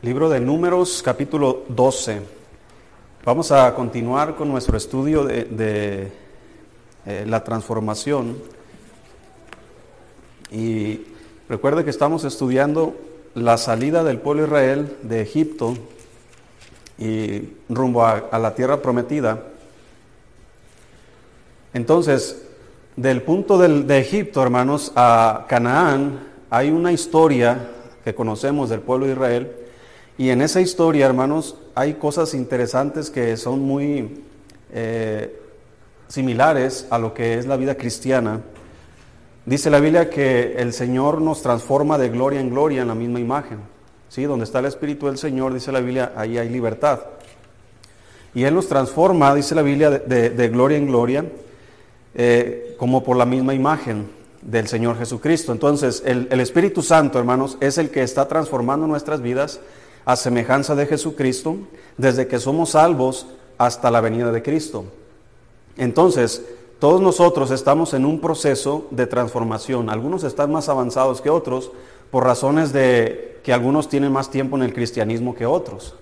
Libro de Números, capítulo 12. Vamos a continuar con nuestro estudio de, eh, la transformación. Y recuerde que estamos estudiando la salida del pueblo Israel de Egipto y rumbo a, la tierra prometida. Entonces, del punto de Egipto, hermanos, a Canaán, hay una historia que conocemos del pueblo de Israel y en esa historia, hermanos, hay cosas interesantes que son muy eh, similares a lo que es la vida cristiana. Dice la Biblia que el Señor nos transforma de gloria en gloria en la misma imagen. ¿Sí? Donde está el Espíritu del Señor, dice la Biblia, ahí hay libertad. Y Él nos transforma, dice la Biblia, de, gloria en gloria, eh, como por la misma imagen del Señor Jesucristo. Entonces, el Espíritu Santo, hermanos, es el que está transformando nuestras vidas a semejanza de Jesucristo, desde que somos salvos hasta la venida de Cristo. Entonces, todos nosotros estamos en un proceso de transformación. Algunos están más avanzados que otros por razones de que algunos tienen más tiempo en el cristianismo que otros.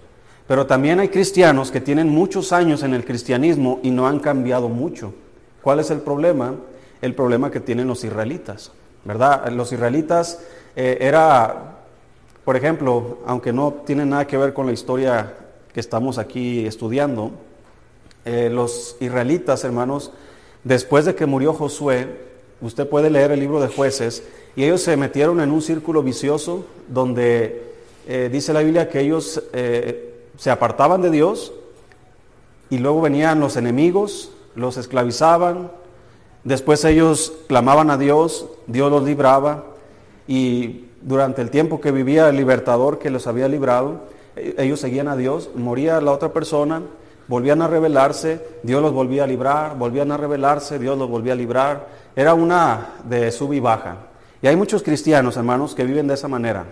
Pero también hay cristianos que tienen muchos años en el cristianismo y no han cambiado mucho. ¿Cuál es el problema? El problema que tienen los israelitas, ¿verdad? Los israelitas eh, era por ejemplo, aunque no tiene nada que ver con la historia que estamos aquí estudiando, eh, los israelitas, hermanos, después de que murió Josué, usted puede leer el libro de jueces, y ellos se metieron en un círculo vicioso donde eh, dice la Biblia que ellos eh, se apartaban de Dios y luego venían los enemigos, los esclavizaban, después ellos clamaban a Dios, Dios los libraba y durante el tiempo que vivía el libertador que los había librado, ellos seguían a Dios, moría la otra persona, volvían a rebelarse, Dios los volvía a librar, volvían a rebelarse, Dios los volvía a librar. Era una de sub y baja. Y hay muchos cristianos, hermanos, que viven de esa manera.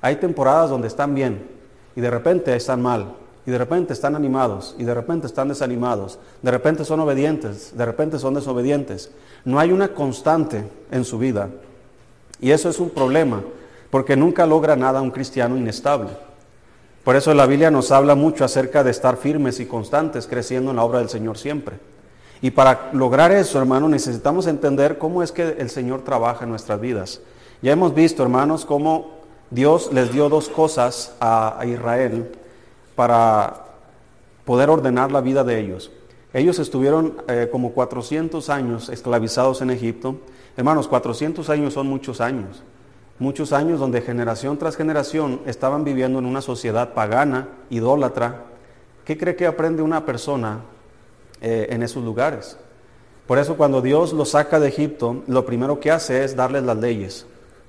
Hay temporadas donde están bien y de repente están mal, y de repente están animados, y de repente están desanimados, de repente son obedientes, de repente son desobedientes. No hay una constante en su vida. Y eso es un problema, porque nunca logra nada un cristiano inestable. Por eso la Biblia nos habla mucho acerca de estar firmes y constantes, creciendo en la obra del Señor siempre. Y para lograr eso, hermano, necesitamos entender cómo es que el Señor trabaja en nuestras vidas. Ya hemos visto, hermanos, cómo Dios les dio dos cosas a, Israel para poder ordenar la vida de ellos. Ellos estuvieron eh, como 400 años esclavizados en Egipto Hermanos, 400 años son muchos años. Muchos años donde generación tras generación estaban viviendo en una sociedad pagana, idólatra. ¿Qué cree que aprende una persona eh, en esos lugares? Por eso cuando Dios los saca de Egipto, lo primero que hace es darles las leyes,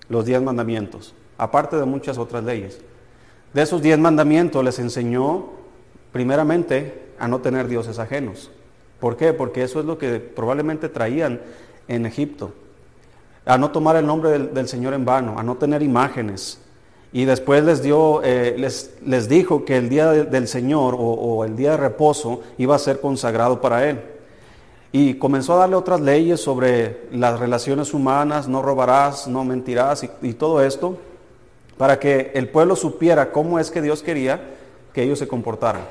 los diez mandamientos, aparte de muchas otras leyes. De esos diez mandamientos les enseñó primeramente a no tener dioses ajenos. ¿Por qué? Porque eso es lo que probablemente traían en Egipto a no tomar el nombre del, del Señor en vano, a no tener imágenes. Y después les, dio, eh, les, les, dijo que el día de, del Señor o, o, el día de reposo iba a ser consagrado para Él. Y comenzó a darle otras leyes sobre las relaciones humanas, no robarás, no mentirás y, y todo esto, para que el pueblo supiera cómo es que Dios quería que ellos se comportaran.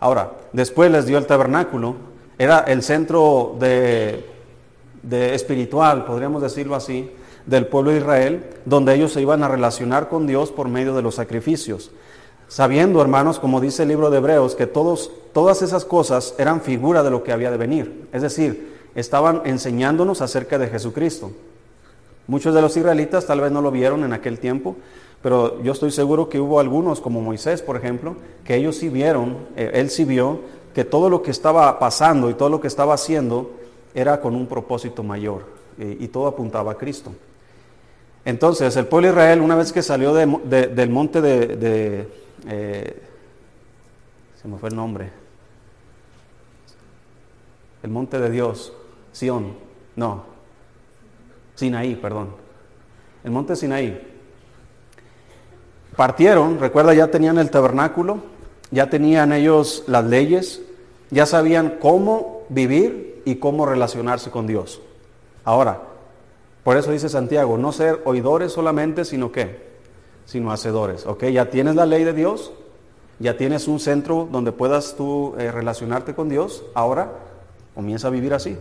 Ahora, después les dio el tabernáculo, era el centro de de espiritual, podríamos decirlo así, del pueblo de Israel, donde ellos se iban a relacionar con Dios por medio de los sacrificios. Sabiendo, hermanos, como dice el libro de Hebreos, que todos, todas esas cosas eran figura de lo que había de venir. Es decir, estaban enseñándonos acerca de Jesucristo. Muchos de los israelitas tal vez no lo vieron en aquel tiempo, pero yo estoy seguro que hubo algunos, como Moisés, por ejemplo, que ellos sí vieron, eh, él sí vio que todo lo que estaba pasando y todo lo que estaba haciendo era con un propósito mayor y, todo apuntaba a Cristo. Entonces, el pueblo de Israel, una vez que salió de, de, del monte de, de eh, se me fue el nombre, el monte de Dios, Sión, no, Sinaí, perdón, el monte Sinaí. Partieron, recuerda, ya tenían el tabernáculo, ya tenían ellos las leyes, ya sabían cómo vivir y cómo relacionarse con Dios. Ahora, por eso dice Santiago, no ser oidores solamente, sino que sino hacedores. ¿Ok? Ya tienes la ley de Dios, ya tienes un centro donde puedas tú eh, relacionarte con Dios, ahora comienza a vivir así.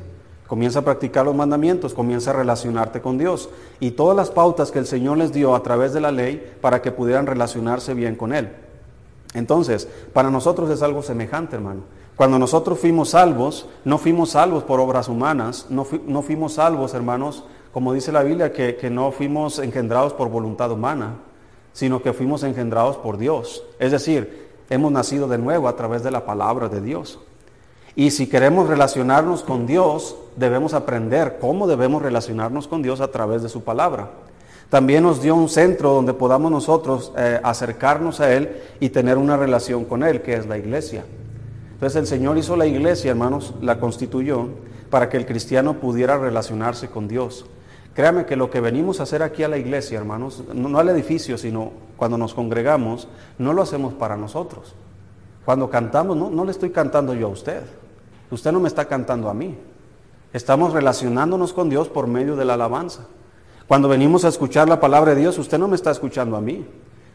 Comienza a practicar los mandamientos, comienza a relacionarte con Dios y todas las pautas que el Señor les dio a través de la ley para que pudieran relacionarse bien con Él. Entonces, para nosotros es algo semejante, hermano. Cuando nosotros fuimos salvos, no fuimos salvos por obras humanas, no, no fuimos salvos, hermanos, como dice la Biblia, que, que no fuimos engendrados por voluntad humana, sino que fuimos engendrados por Dios. Es decir, hemos nacido de nuevo a través de la palabra de Dios. Y si queremos relacionarnos con Dios, debemos aprender cómo debemos relacionarnos con Dios a través de su palabra. También nos dio un centro donde podamos nosotros eh, acercarnos a Él y tener una relación con Él, que es la iglesia. Entonces el Señor hizo la iglesia, hermanos, la constituyó para que el cristiano pudiera relacionarse con Dios. Créame que lo que venimos a hacer aquí a la iglesia, hermanos, no al edificio, sino cuando nos congregamos, no lo hacemos para nosotros. Cuando cantamos, no, le estoy cantando yo a usted. Usted no me está cantando a mí. Estamos relacionándonos con Dios por medio de la alabanza. Cuando venimos a escuchar la palabra de Dios, usted no me está escuchando a mí.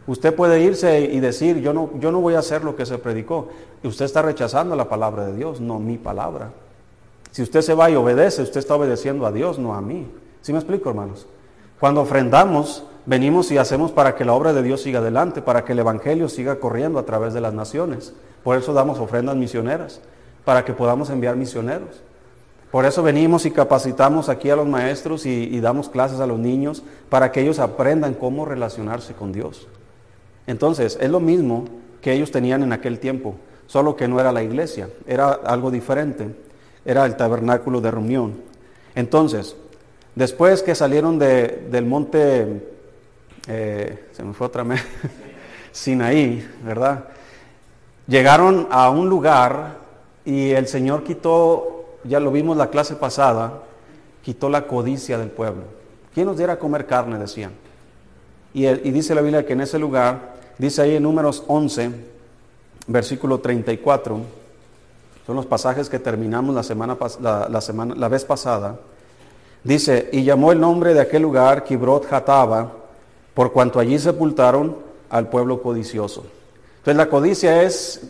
Usted puede irse y decir, yo no, yo no voy a hacer lo que se predicó. Y usted está rechazando la palabra de Dios, no mi palabra. Si usted se va y obedece, usted está obedeciendo a Dios, no a mí. ¿Sí me explico, hermanos? Cuando ofrendamos, venimos y hacemos para que la obra de Dios siga adelante, para que el Evangelio siga corriendo a través de las naciones. Por eso damos ofrendas misioneras para que podamos enviar misioneros. Por eso venimos y capacitamos aquí a los maestros y, damos clases a los niños para que ellos aprendan cómo relacionarse con Dios. Entonces, es lo mismo que ellos tenían en aquel tiempo, solo que no era la iglesia, era algo diferente, era el tabernáculo de reunión. Entonces, después que salieron del monte, eh, se me fue otra vez, Sinaí, ¿verdad? Llegaron a un lugar y el Señor quitó, ya lo vimos la clase pasada, quitó la codicia del pueblo. ¿Quién nos diera a comer carne? Decían. Y, dice la Biblia que en ese lugar, dice ahí en números 11, versículo 34, son los pasajes que terminamos la, semana, la, semana, la vez pasada. Dice, y llamó el nombre de aquel lugar Kibrot Hataba, por cuanto allí sepultaron al pueblo codicioso. Entonces la codicia es,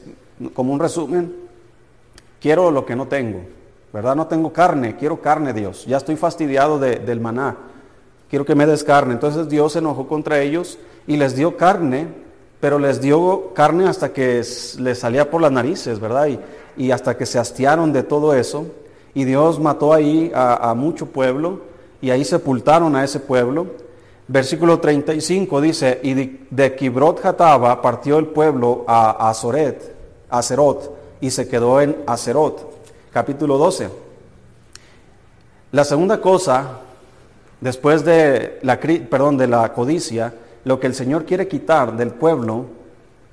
como un resumen, quiero lo que no tengo, ¿verdad? No tengo carne, quiero carne, Dios. Ya estoy fastidiado del maná, quiero que me des carne. Entonces Dios se enojó contra ellos y les dio carne, pero les dio carne hasta que les salía por las narices, ¿verdad? Y, hasta que se hastiaron de todo eso. Y Dios mató ahí a, mucho pueblo y ahí sepultaron a ese pueblo. Versículo 35 dice, y de, Kibrot Hataba partió el pueblo a Azoret, a Zerot, y se quedó en Acerot. Capítulo 12. La segunda cosa, después de la, perdón, de la codicia, lo que el Señor quiere quitar del pueblo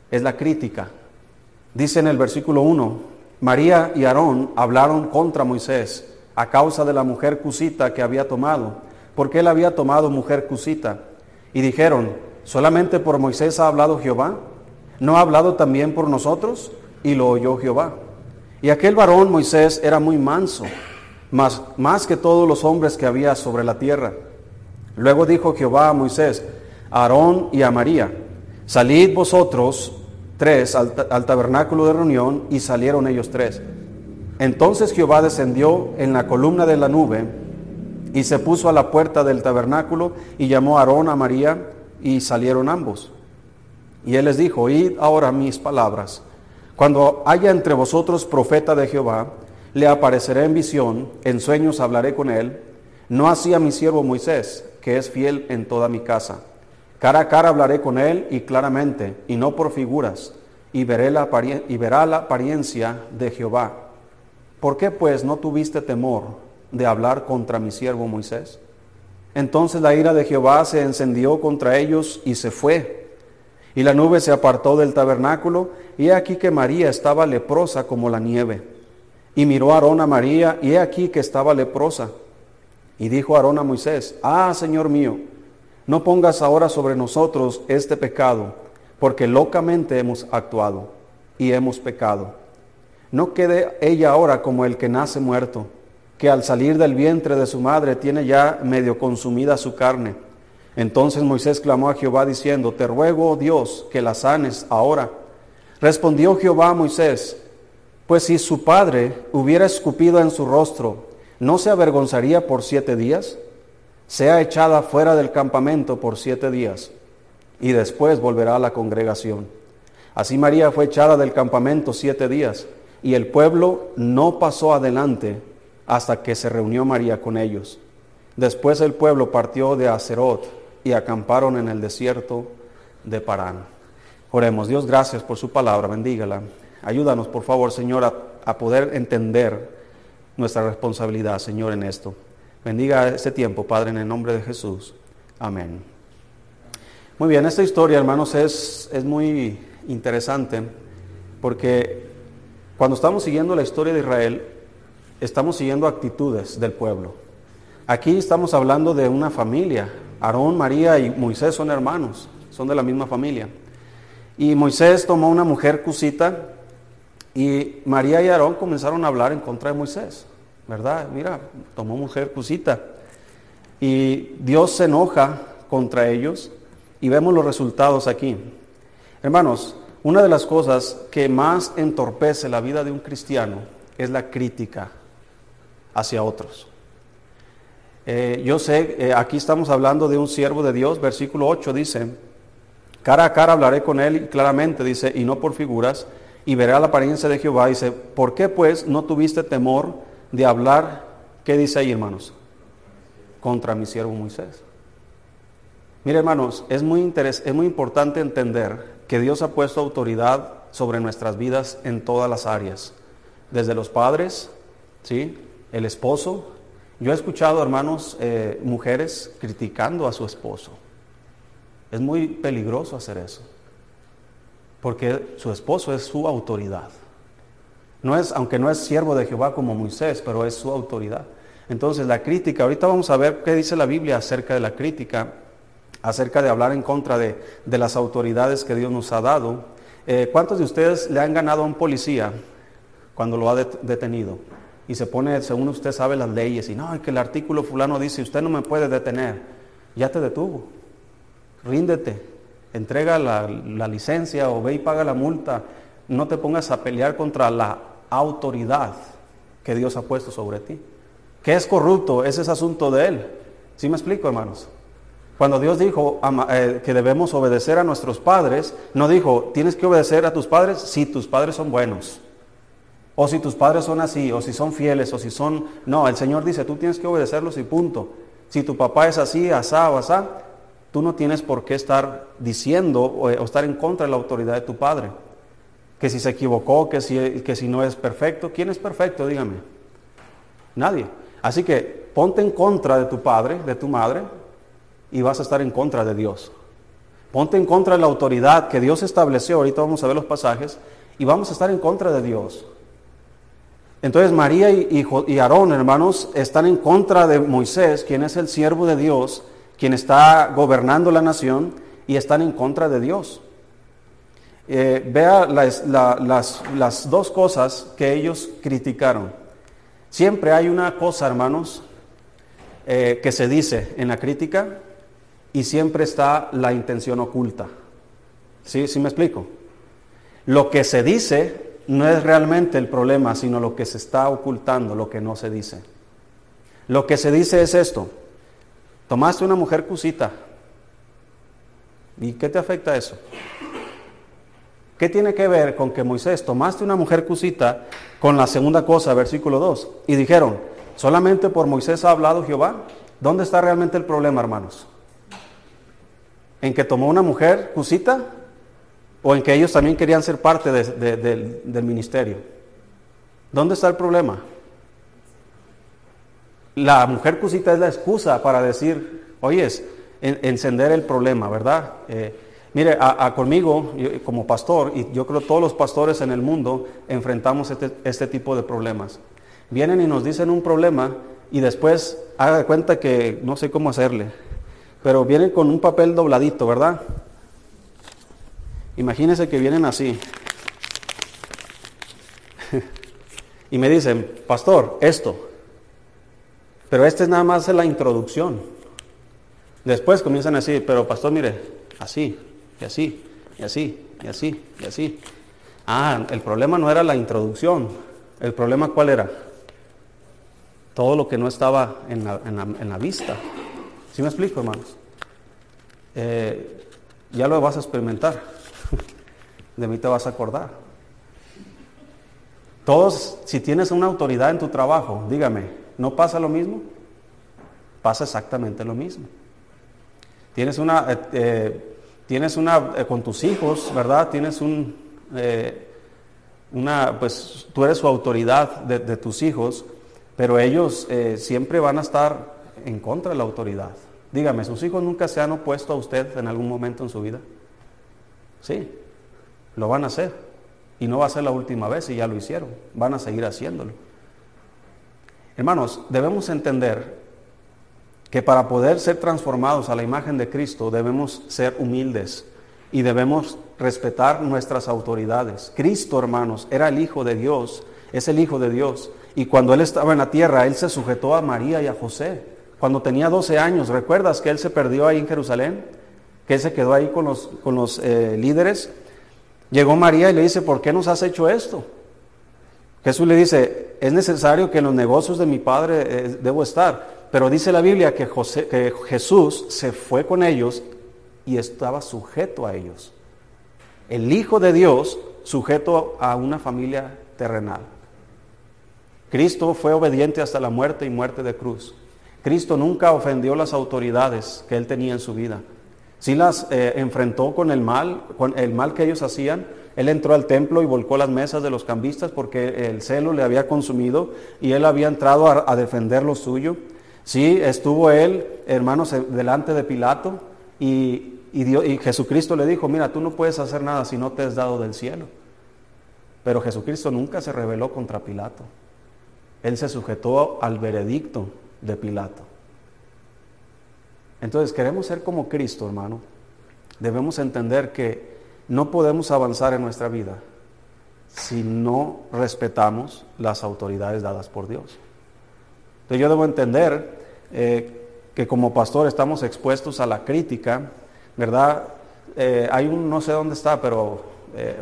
es la crítica. Dice en el versículo 1, María y Aarón hablaron contra Moisés a causa de la mujer cusita que había tomado, porque él había tomado mujer cusita. Y dijeron, ¿solamente por Moisés ha hablado Jehová? ¿No ha hablado también por nosotros? y lo oyó Jehová. Y aquel varón Moisés era muy manso, más, más que todos los hombres que había sobre la tierra. Luego dijo Jehová a Moisés, Aarón y a María, salid vosotros tres al, al tabernáculo de reunión, y salieron ellos tres. Entonces Jehová descendió en la columna de la nube y se puso a la puerta del tabernáculo y llamó a Aarón a María y salieron ambos. Y él les dijo, oíd ahora mis palabras. Cuando haya entre vosotros profeta de Jehová, le apareceré en visión, en sueños hablaré con él, no así a mi siervo Moisés, que es fiel en toda mi casa. Cara a cara hablaré con él y claramente, y no por figuras, y verá la apariencia de Jehová. ¿Por qué pues no tuviste temor de hablar contra mi siervo Moisés? Entonces la ira de Jehová se encendió contra ellos y se fue y la nube se apartó del tabernáculo, y he aquí que María estaba leprosa como la nieve. Y miró Aarón a María, y he aquí que estaba leprosa. Y dijo Aarón a Moisés, Ah, Señor mío, no pongas ahora sobre nosotros este pecado, porque locamente hemos actuado y hemos pecado. No quede ella ahora como el que nace muerto, que al salir del vientre de su madre tiene ya medio consumida su carne Entonces Moisés clamó a Jehová diciendo, Te ruego, oh Dios, que la sanes ahora. Respondió Jehová a Moisés, Pues si su padre hubiera escupido en su rostro, ¿no se avergonzaría por siete días? Sea echada fuera del campamento por siete días, y después volverá a la congregación. Así María fue echada del campamento siete días, y el pueblo no pasó adelante hasta que se reunió María con ellos. Después el pueblo partió de Acerot y acamparon en el desierto de Parán. Oremos, Dios, gracias por su palabra, bendígala. Ayúdanos, por favor, Señor, a, a poder entender nuestra responsabilidad, Señor, en esto. Bendiga este tiempo, Padre, en el nombre de Jesús. Amén. Muy bien, esta historia, hermanos, es, es muy interesante porque cuando estamos siguiendo la historia de Israel, estamos siguiendo actitudes del pueblo. Aquí estamos hablando de una familia. Aarón, María y Moisés son hermanos, son de la misma familia. Y Moisés tomó una mujer cusita y María y Aarón comenzaron a hablar en contra de Moisés. ¿Verdad? Mira, tomó mujer cusita. Y Dios se enoja contra ellos y vemos los resultados aquí. Hermanos, una de las cosas que más entorpece la vida de un cristiano es la crítica hacia otros. Eh, yo sé, eh, aquí estamos hablando de un siervo de Dios, versículo 8 dice, cara a cara hablaré con él claramente, dice, y no por figuras, y veré la apariencia de Jehová, dice, ¿por qué pues no tuviste temor de hablar, ¿qué dice ahí, hermanos? Contra mi siervo Moisés. Mire, hermanos, es muy, es muy importante entender que Dios ha puesto autoridad sobre nuestras vidas en todas las áreas, desde los padres, ¿sí? el esposo. Yo he escuchado, hermanos, eh, mujeres criticando a su esposo. Es muy peligroso hacer eso, porque su esposo es su autoridad. No es, aunque no es siervo de Jehová como Moisés, pero es su autoridad. Entonces la crítica, ahorita vamos a ver qué dice la Biblia acerca de la crítica, acerca de hablar en contra de, las autoridades que Dios nos ha dado. Eh, ¿Cuántos de ustedes le han ganado a un policía cuando lo ha detenido? Y se pone, según usted sabe las leyes, y no, que el artículo fulano dice, usted no me puede detener. Ya te detuvo. Ríndete, entrega la, la licencia o ve y paga la multa. No te pongas a pelear contra la autoridad que Dios ha puesto sobre ti. ¿Qué es corrupto? Ese es asunto de Él. ¿Sí me explico, hermanos? Cuando Dios dijo eh, que debemos obedecer a nuestros padres, no dijo, tienes que obedecer a tus padres si tus padres son buenos. O si tus padres son así, o si son fieles, o si son... No, el Señor dice, tú tienes que obedecerlos y punto. Si tu papá es así, asá o asá, tú no tienes por qué estar diciendo o estar en contra de la autoridad de tu padre que si se equivocó, que si, que si no es perfecto. ¿Quién es perfecto? Dígame. Nadie. Así que ponte en contra de tu padre, de tu madre, y vas a estar en contra de Dios. Ponte en contra de la autoridad que Dios estableció, ahorita vamos a ver los pasajes, y vamos a estar en contra de Dios. Entonces María y, y Aarón, hermanos, están en contra de Moisés, quien es el siervo de Dios, quien está gobernando la nación, y están en contra de Dios. Eh, vea las, dos cosas que ellos criticaron. Siempre hay una cosa, hermanos, eh, que se dice en la crítica y siempre está la intención oculta. ¿Sí? ¿Sí me explico? Lo que se dice no es realmente el problema, sino lo que se está ocultando, lo que no se dice. Lo que se dice es esto. Tomaste una mujer cusita. ¿Y qué te afecta eso? ¿Qué tiene que ver con que Moisés tomaste una mujer cusita con la segunda cosa, versículo 2? Y dijeron, ¿solamente por Moisés ha hablado Jehová? ¿Dónde está realmente el problema, hermanos? ¿En que tomó una mujer cusita? ¿O en que ellos también querían ser parte del ministerio? ¿Dónde está el problema? La mujer cusita es la excusa para decir, oyes, encender el problema, ¿verdad? Eh, Mire, a, conmigo, como pastor, y yo creo todos los pastores en el mundo enfrentamos este, este, tipo de problemas. Vienen y nos dicen un problema y después haga cuenta que no sé cómo hacerle, pero vienen con un papel dobladito, ¿verdad? Imagínense que vienen así. y me dicen, pastor, esto. Pero este es nada más la introducción. Después comienzan a decir, pero pastor, mire, así, y así, y así, y así, y así. Ah, el problema no era la introducción. ¿El problema cuál era? Todo lo que no estaba en la, vista. ¿Sí me explico, hermanos? Eh, ya lo vas a experimentar. De mí te vas a acordar. Todos, si tienes una autoridad en tu trabajo, dígame, ¿no pasa lo mismo? Pasa exactamente lo mismo. Tienes una, eh, eh, tienes una con tus hijos, ¿verdad? Tienes un, una, pues tú eres su autoridad de, tus hijos, pero ellos eh, siempre van a estar en contra de la autoridad. Dígame, ¿sus hijos nunca se han opuesto a usted en algún momento en su vida? Sí, lo van a hacer. Y no va a ser la última vez y ya lo hicieron. Van a seguir haciéndolo. Hermanos, debemos entender que para poder ser transformados a la imagen de Cristo debemos ser humildes y debemos respetar nuestras autoridades. Cristo, hermanos, era el Hijo de Dios, es el Hijo de Dios. Y cuando Él estaba en la tierra, Él se sujetó a María y a José. Cuando tenía 12 años, ¿recuerdas que Él se perdió ahí en Jerusalén? Que Él se quedó ahí con los, con los eh, líderes. Llegó María y le dice, ¿por qué nos has hecho esto? Jesús le dice, es necesario que en los negocios de mi Padre eh, debo estar. Pero dice la Biblia que, Jesús se fue con ellos y estaba sujeto a ellos. El Hijo de Dios sujeto a una familia terrenal. Cristo fue obediente hasta la muerte y muerte de cruz. Cristo nunca ofendió las autoridades que él tenía en su vida. Sí las eh, enfrentó con el mal, con el mal que ellos hacían. Él entró al templo y volcó las mesas de los cambistas porque el celo le había consumido y él había entrado a defender lo suyo. Sí, estuvo él, hermanos, delante de Pilato y y, Jesucristo le dijo, mira, tú no puedes hacer nada si no te has dado del cielo. Pero Jesucristo nunca se rebeló contra Pilato. Él se sujetó al veredicto de Pilato. Entonces, queremos ser como Cristo, hermano. Debemos entender que no podemos avanzar en nuestra vida si no respetamos las autoridades dadas por Dios. Entonces yo debo entender eh, que como pastor estamos expuestos a la crítica ¿verdad? Eh, hay un, no sé dónde está, pero eh,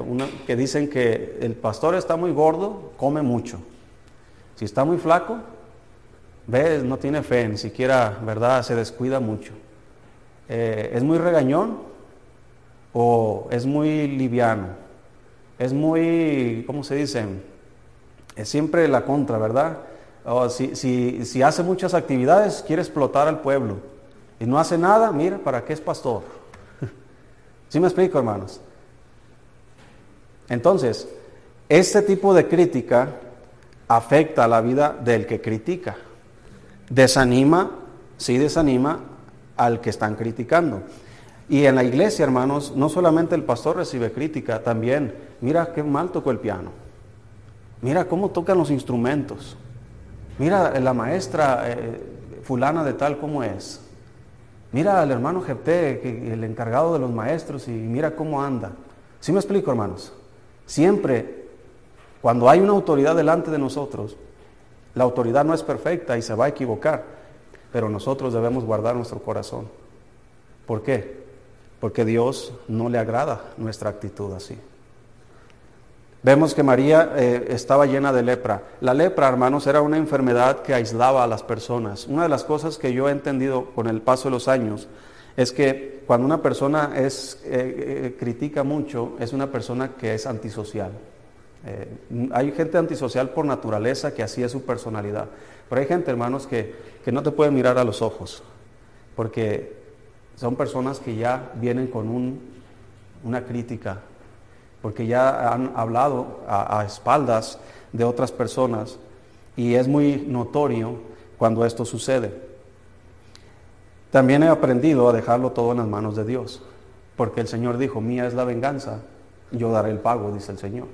que dicen que el pastor está muy gordo, come mucho. Si está muy flaco, ves, no tiene fe, ni siquiera, ¿verdad? Se descuida mucho. Es muy regañón o es muy liviano. Es muy, ¿cómo se dice? Es siempre la contra, ¿verdad? O si, si, si hace muchas actividades, quiere explotar al pueblo. Y no hace nada, mira, ¿para qué es pastor? ¿Sí me explico, hermanos? Entonces, este tipo de crítica afecta a la vida del que critica. Desanima, sí desanima al que están criticando. Y en la iglesia, hermanos, no solamente el pastor recibe crítica, también, mira qué mal tocó el piano. Mira cómo tocan los instrumentos. Mira la maestra eh, fulana de tal como es. Mira al hermano Jepté, el encargado de los maestros, y mira cómo anda. ¿Sí me explico, hermanos? Siempre, cuando hay una autoridad delante de nosotros, la autoridad no es perfecta y se va a equivocar, pero nosotros debemos guardar nuestro corazón. ¿Por qué? Porque Dios no le agrada nuestra actitud así. Vemos que María eh, estaba llena de lepra. La lepra, hermanos, era una enfermedad que aislaba a las personas. Una de las cosas que yo he entendido con el paso de los años es que cuando una persona es, eh, eh, critica mucho, es una persona que es antisocial. hay gente antisocial por naturaleza que así es su personalidad. Pero hay gente, hermanos, que, que no te puede mirar a los ojos, porque son personas que ya vienen con un, una crítica porque ya han hablado a, espaldas de otras personas y es muy notorio cuando esto sucede. También he aprendido a dejarlo todo en las manos de Dios, porque el Señor dijo, mía es la venganza, yo daré el pago, dice el Señor.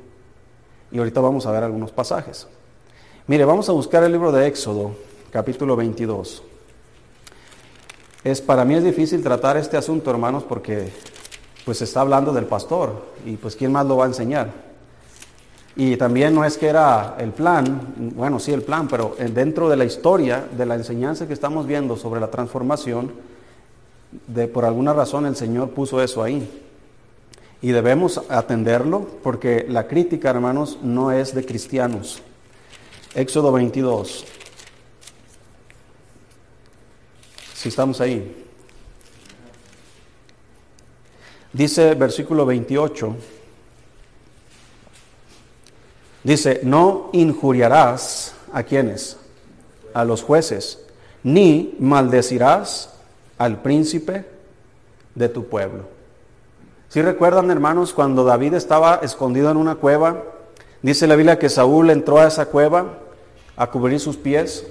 Y ahorita vamos a ver algunos pasajes. Mire, vamos a buscar el libro de Éxodo, capítulo 22. Es, para mí es difícil tratar este asunto, hermanos, porque pues está hablando del pastor y pues quién más lo va a enseñar. Y también no es que era el plan, bueno, sí el plan, pero dentro de la historia, de la enseñanza que estamos viendo sobre la transformación, De, por alguna razón el Señor puso eso ahí. Y debemos atenderlo porque la crítica, hermanos, no es de cristianos. Éxodo 22. Si estamos ahí. Dice versículo 28. Dice, no injuriarás a quienes, a los jueces, ni maldecirás al príncipe de tu pueblo. Si recuerdan, hermanos, cuando David estaba escondido en una cueva, dice la Biblia que Saúl entró a esa cueva a cubrir sus pies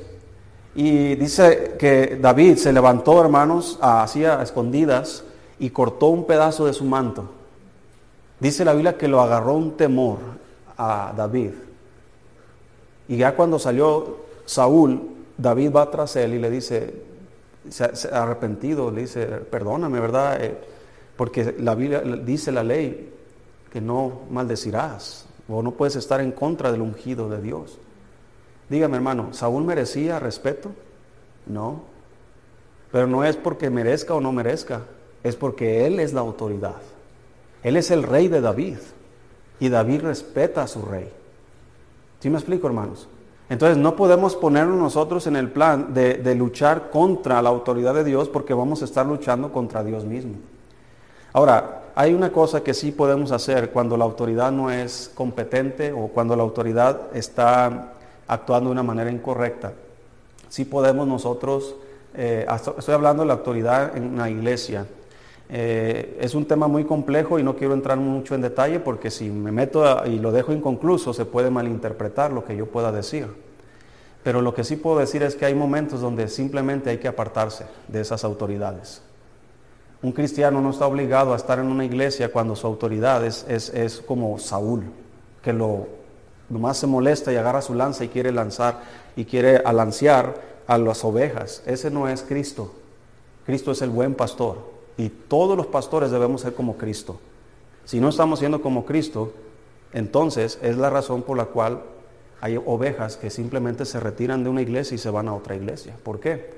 y dice que David se levantó, hermanos, hacia escondidas y cortó un pedazo de su manto. Dice la Biblia que lo agarró un temor a David. Y ya cuando salió Saúl, David va tras él y le dice, se, ha arrepentido, le dice, perdóname, ¿verdad? Eh, porque la Biblia dice la ley que no maldecirás o no puedes estar en contra del ungido de Dios. Dígame hermano, ¿Saúl merecía respeto? No. Pero no es porque merezca o no merezca, es porque Él es la autoridad. Él es el rey de David y David respeta a su rey. ¿Sí me explico, hermanos? Entonces no podemos ponernos nosotros en el plan de, luchar contra la autoridad de Dios porque vamos a estar luchando contra Dios mismo. Ahora, hay una cosa que sí podemos hacer cuando la autoridad no es competente o cuando la autoridad está actuando de una manera incorrecta. Sí podemos nosotros, eh, estoy hablando de la autoridad en una iglesia, eh, es un tema muy complejo y no quiero entrar mucho en detalle porque si me meto y lo dejo inconcluso se puede malinterpretar lo que yo pueda decir. Pero lo que sí puedo decir es que hay momentos donde simplemente hay que apartarse de esas autoridades. Un cristiano no está obligado a estar en una iglesia cuando su autoridad es, es, como Saúl, que lo nomás se molesta y agarra su lanza y quiere lanzar y quiere alancear a las ovejas. Ese no es Cristo. Cristo es el buen pastor. Y todos los pastores debemos ser como Cristo. Si no estamos siendo como Cristo, entonces es la razón por la cual hay ovejas que simplemente se retiran de una iglesia y se van a otra iglesia. ¿Por qué?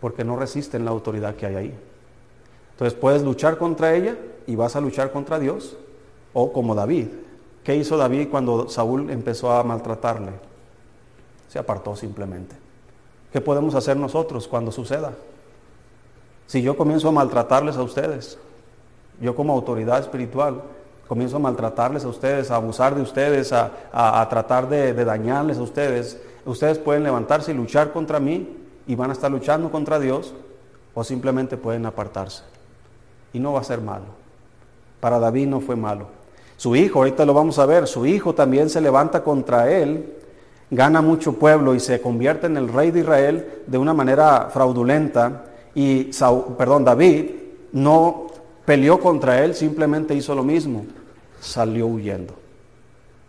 Porque no resisten la autoridad que hay ahí. Entonces puedes luchar contra ella y vas a luchar contra Dios o como David. ¿Qué hizo David cuando Saúl empezó a maltratarle? Se apartó simplemente. ¿Qué podemos hacer nosotros cuando suceda? Si yo comienzo a maltratarles a ustedes, yo como autoridad espiritual, comienzo a maltratarles a ustedes, a abusar de ustedes, a, tratar de, de, dañarles a ustedes, ustedes pueden levantarse y luchar contra mí y van a estar luchando contra Dios o simplemente pueden apartarse. Y no va a ser malo. Para David no fue malo. Su hijo, ahorita lo vamos a ver, su hijo también se levanta contra él, gana mucho pueblo y se convierte en el rey de Israel de una manera fraudulenta y perdón, David no peleó contra él, simplemente hizo lo mismo, salió huyendo.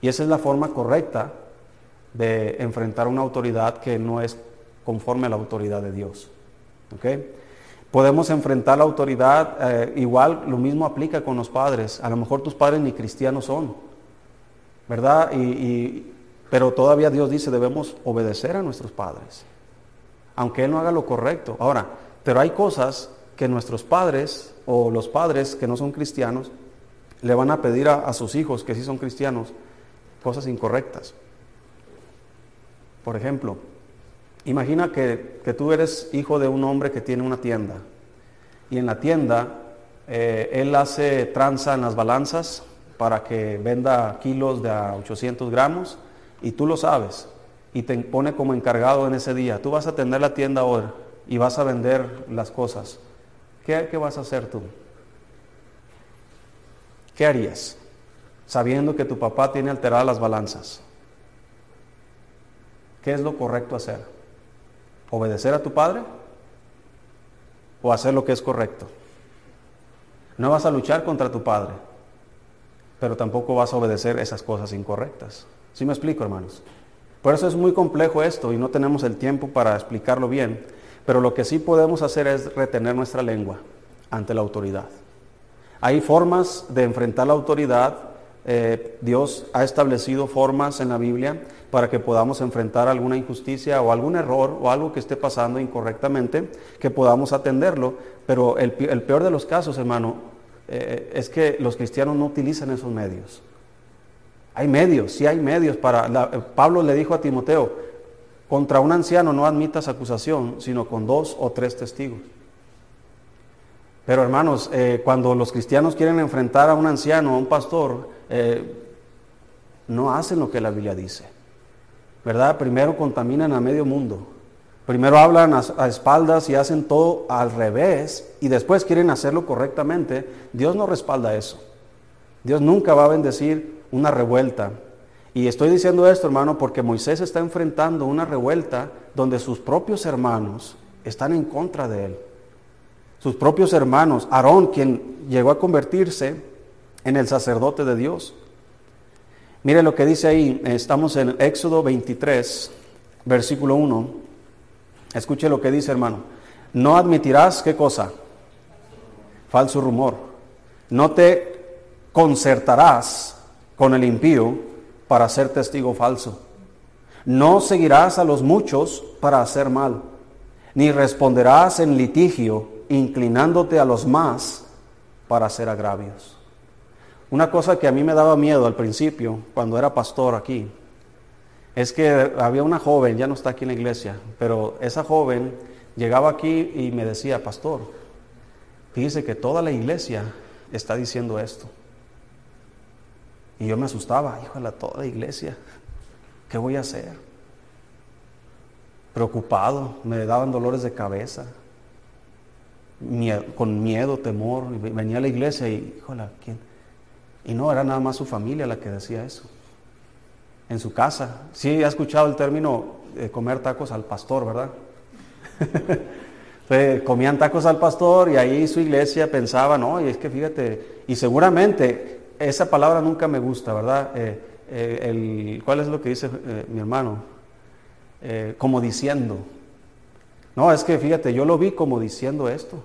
Y esa es la forma correcta de enfrentar una autoridad que no es conforme a la autoridad de Dios. Podemos enfrentar la autoridad, eh, igual lo mismo aplica con los padres. A lo mejor tus padres ni cristianos son, ¿verdad? Y, pero todavía Dios dice debemos obedecer a nuestros padres, aunque Él no haga lo correcto. Ahora, pero hay cosas que nuestros padres o los padres que no son cristianos le van a pedir a, sus hijos que sí son cristianos cosas incorrectas. Por ejemplo, imagina que, tú eres hijo de un hombre que tiene una tienda y en la tienda eh, él hace tranza en las balanzas para que venda kilos de a 800 gramos y tú lo sabes y te pone como encargado en ese día. Tú vas a atender la tienda ahora y vas a vender las cosas, ¿qué, vas a hacer tú? ¿Qué harías? Sabiendo que tu papá tiene alteradas las balanzas. ¿Qué es lo correcto hacer? ¿Obedecer a tu padre? ¿O hacer lo que es correcto? No vas a luchar contra tu padre, pero tampoco vas a obedecer esas cosas incorrectas. ¿Sí me explico, hermanos? Por eso es muy complejo esto y no tenemos el tiempo para explicarlo bien. Pero lo que sí podemos hacer es retener nuestra lengua ante la autoridad. Hay formas de enfrentar la autoridad eh, Dios ha establecido formas en la Biblia para que podamos enfrentar alguna injusticia o algún error o algo que esté pasando incorrectamente, que podamos atenderlo. Pero el, peor de los casos, hermano, eh, es que los cristianos no utilizan esos medios. Hay medios, sí hay medios para... Pablo le dijo a Timoteo, contra un anciano no admitas acusación, sino con dos o tres testigos. Pero hermanos, eh, cuando los cristianos quieren enfrentar a un anciano, a un pastor, eh, no hacen lo que la Biblia dice. ¿Verdad? Primero contaminan a medio mundo. Primero hablan a, espaldas y hacen todo al revés y después quieren hacerlo correctamente. Dios no respalda eso. Dios nunca va a bendecir una revuelta. Y estoy diciendo esto, hermano, porque Moisés está enfrentando una revuelta donde sus propios hermanos están en contra de él sus propios hermanos, Aarón, quien llegó a convertirse en el sacerdote de Dios. Mire lo que dice ahí, estamos en Éxodo 23, versículo 1. Escuche lo que dice, hermano. No admitirás, ¿qué cosa? Falso rumor. No te concertarás con el impío para ser testigo falso. No seguirás a los muchos para hacer mal, ni responderás en litigio inclinándote a los más para hacer agravios. Una cosa que a mí me daba miedo al principio, cuando era pastor aquí, es que había una joven, ya no está aquí en la iglesia, pero esa joven llegaba aquí y me decía, pastor, fíjese que toda la iglesia está diciendo esto. Y yo me asustaba, híjole, toda iglesia, ¿qué voy a hacer? Preocupado, me daban dolores de cabeza con miedo, temor, venía a la iglesia y, híjole, ¿quién? Y no, era nada más su familia la que decía eso. En su casa. Sí, ha escuchado el término de comer tacos al pastor, ¿verdad? comían tacos al pastor y ahí su iglesia pensaba, no, y es que fíjate, y seguramente esa palabra nunca me gusta, ¿verdad? Eh, eh, el, ¿Cuál es lo que dice eh, mi hermano? como diciendo. No, es que fíjate, yo lo vi como diciendo esto.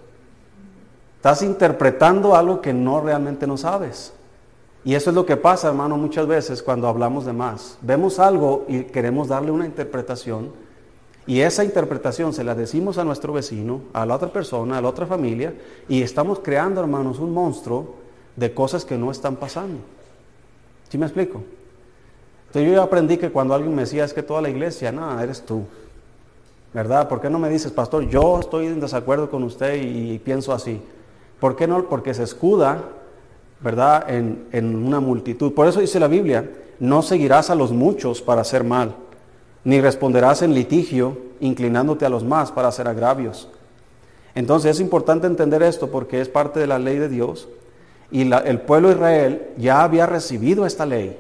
Estás interpretando algo que no realmente no sabes. Y eso es lo que pasa, hermano, muchas veces cuando hablamos de más. Vemos algo y queremos darle una interpretación y esa interpretación se la decimos a nuestro vecino, a la otra persona, a la otra familia y estamos creando, hermanos, un monstruo de cosas que no están pasando. ¿Sí me explico? Entonces yo aprendí que cuando alguien me decía es que toda la iglesia, no, eres tú. ¿Verdad? ¿Por qué no me dices, pastor, yo estoy en desacuerdo con usted y pienso así? ¿Por qué no? Porque se escuda, ¿verdad?, en, en una multitud. Por eso dice la Biblia, no seguirás a los muchos para hacer mal, ni responderás en litigio inclinándote a los más para hacer agravios. Entonces es importante entender esto porque es parte de la ley de Dios y el pueblo de Israel ya había recibido esta ley.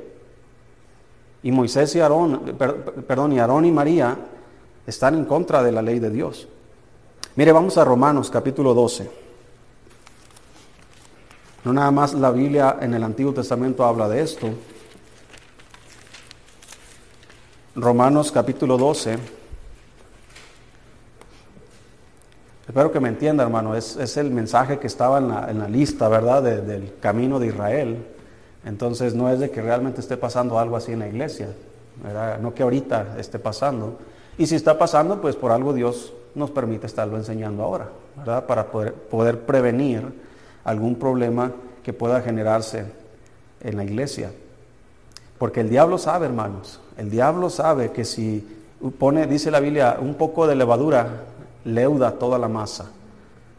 Y Moisés y Aarón, perdón, y Aarón y María están en contra de la ley de Dios. Mire, vamos a Romanos capítulo 12. No nada más la Biblia en el Antiguo Testamento habla de esto. Romanos capítulo 12. Espero que me entienda, hermano. Es, el mensaje que estaba en la, lista, ¿verdad? del camino de Israel. Entonces no es de que realmente esté pasando algo así en la iglesia. No que ahorita esté pasando. Y si está pasando, pues por algo Dios nos permite estarlo enseñando ahora, ¿verdad? Para poder, poder prevenir algún problema que pueda generarse en la iglesia. Porque el diablo sabe, hermanos, el diablo sabe que si pone, dice la Biblia, un poco de levadura, leuda toda la masa.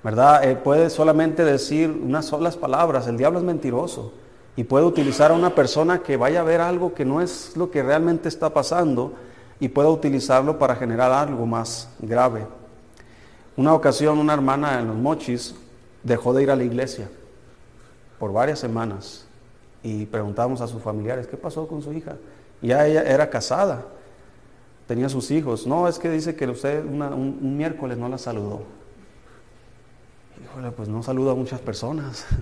¿Verdad? Eh, puede solamente decir unas solas palabras, el diablo es mentiroso y puede utilizar a una persona que vaya a ver algo que no es lo que realmente está pasando y pueda utilizarlo para generar algo más grave. Una ocasión una hermana en los mochis dejó de ir a la iglesia por varias semanas y preguntamos a sus familiares, ¿qué pasó con su hija? Ya ella era casada, tenía sus hijos. No, es que dice que usted un, miércoles no la saludó. Híjole, pues no saluda a muchas personas.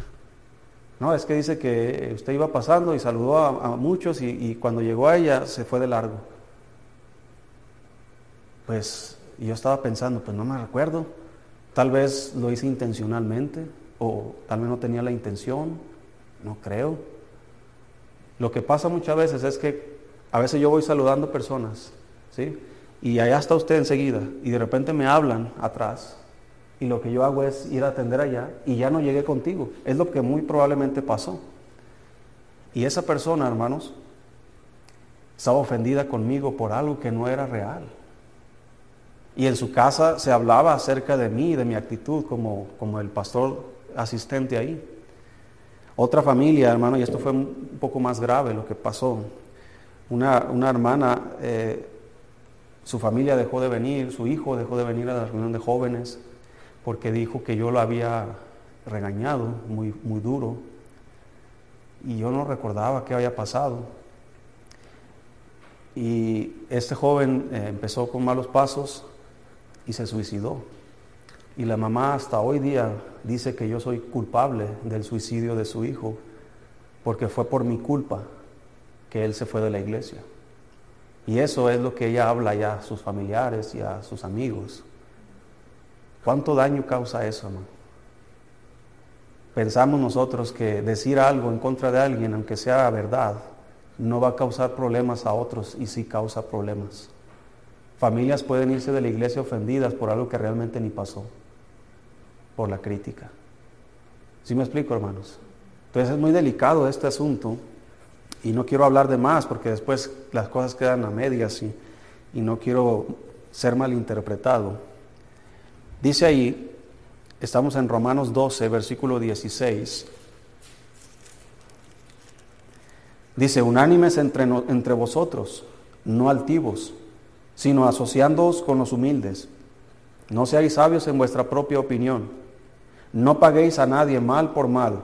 No, es que dice que usted iba pasando y saludó a, muchos y, y, cuando llegó a ella se fue de largo. Pues yo estaba pensando, pues no me recuerdo. Tal vez lo hice intencionalmente o tal vez no tenía la intención, no creo. Lo que pasa muchas veces es que a veces yo voy saludando personas, ¿sí? Y allá está usted enseguida y de repente me hablan atrás y lo que yo hago es ir a atender allá y ya no llegué contigo. Es lo que muy probablemente pasó. Y esa persona, hermanos, estaba ofendida conmigo por algo que no era real. Y en su casa se hablaba acerca de mí, de mi actitud como, como el pastor asistente ahí. Otra familia, hermano, y esto fue un poco más grave lo que pasó. Una, una hermana, eh, su familia dejó de venir, su hijo dejó de venir a la reunión de jóvenes porque dijo que yo lo había regañado muy, muy duro y yo no recordaba qué había pasado. Y este joven eh, empezó con malos pasos y se suicidó. Y la mamá hasta hoy día dice que yo soy culpable del suicidio de su hijo porque fue por mi culpa que él se fue de la iglesia. Y eso es lo que ella habla ya a sus familiares y a sus amigos. ¿Cuánto daño causa eso, hermano? Pensamos nosotros que decir algo en contra de alguien, aunque sea verdad, no va a causar problemas a otros y sí causa problemas. Familias pueden irse de la iglesia ofendidas por algo que realmente ni pasó, por la crítica. ¿Sí me explico, hermanos? Entonces es muy delicado este asunto y no quiero hablar de más porque después las cosas quedan a medias y, no quiero ser malinterpretado. Dice ahí, estamos en Romanos 12, versículo 16. Dice, unánimes entre, entre vosotros, no altivos, sino asociándoos con los humildes. No seáis sabios en vuestra propia opinión. No paguéis a nadie mal por mal.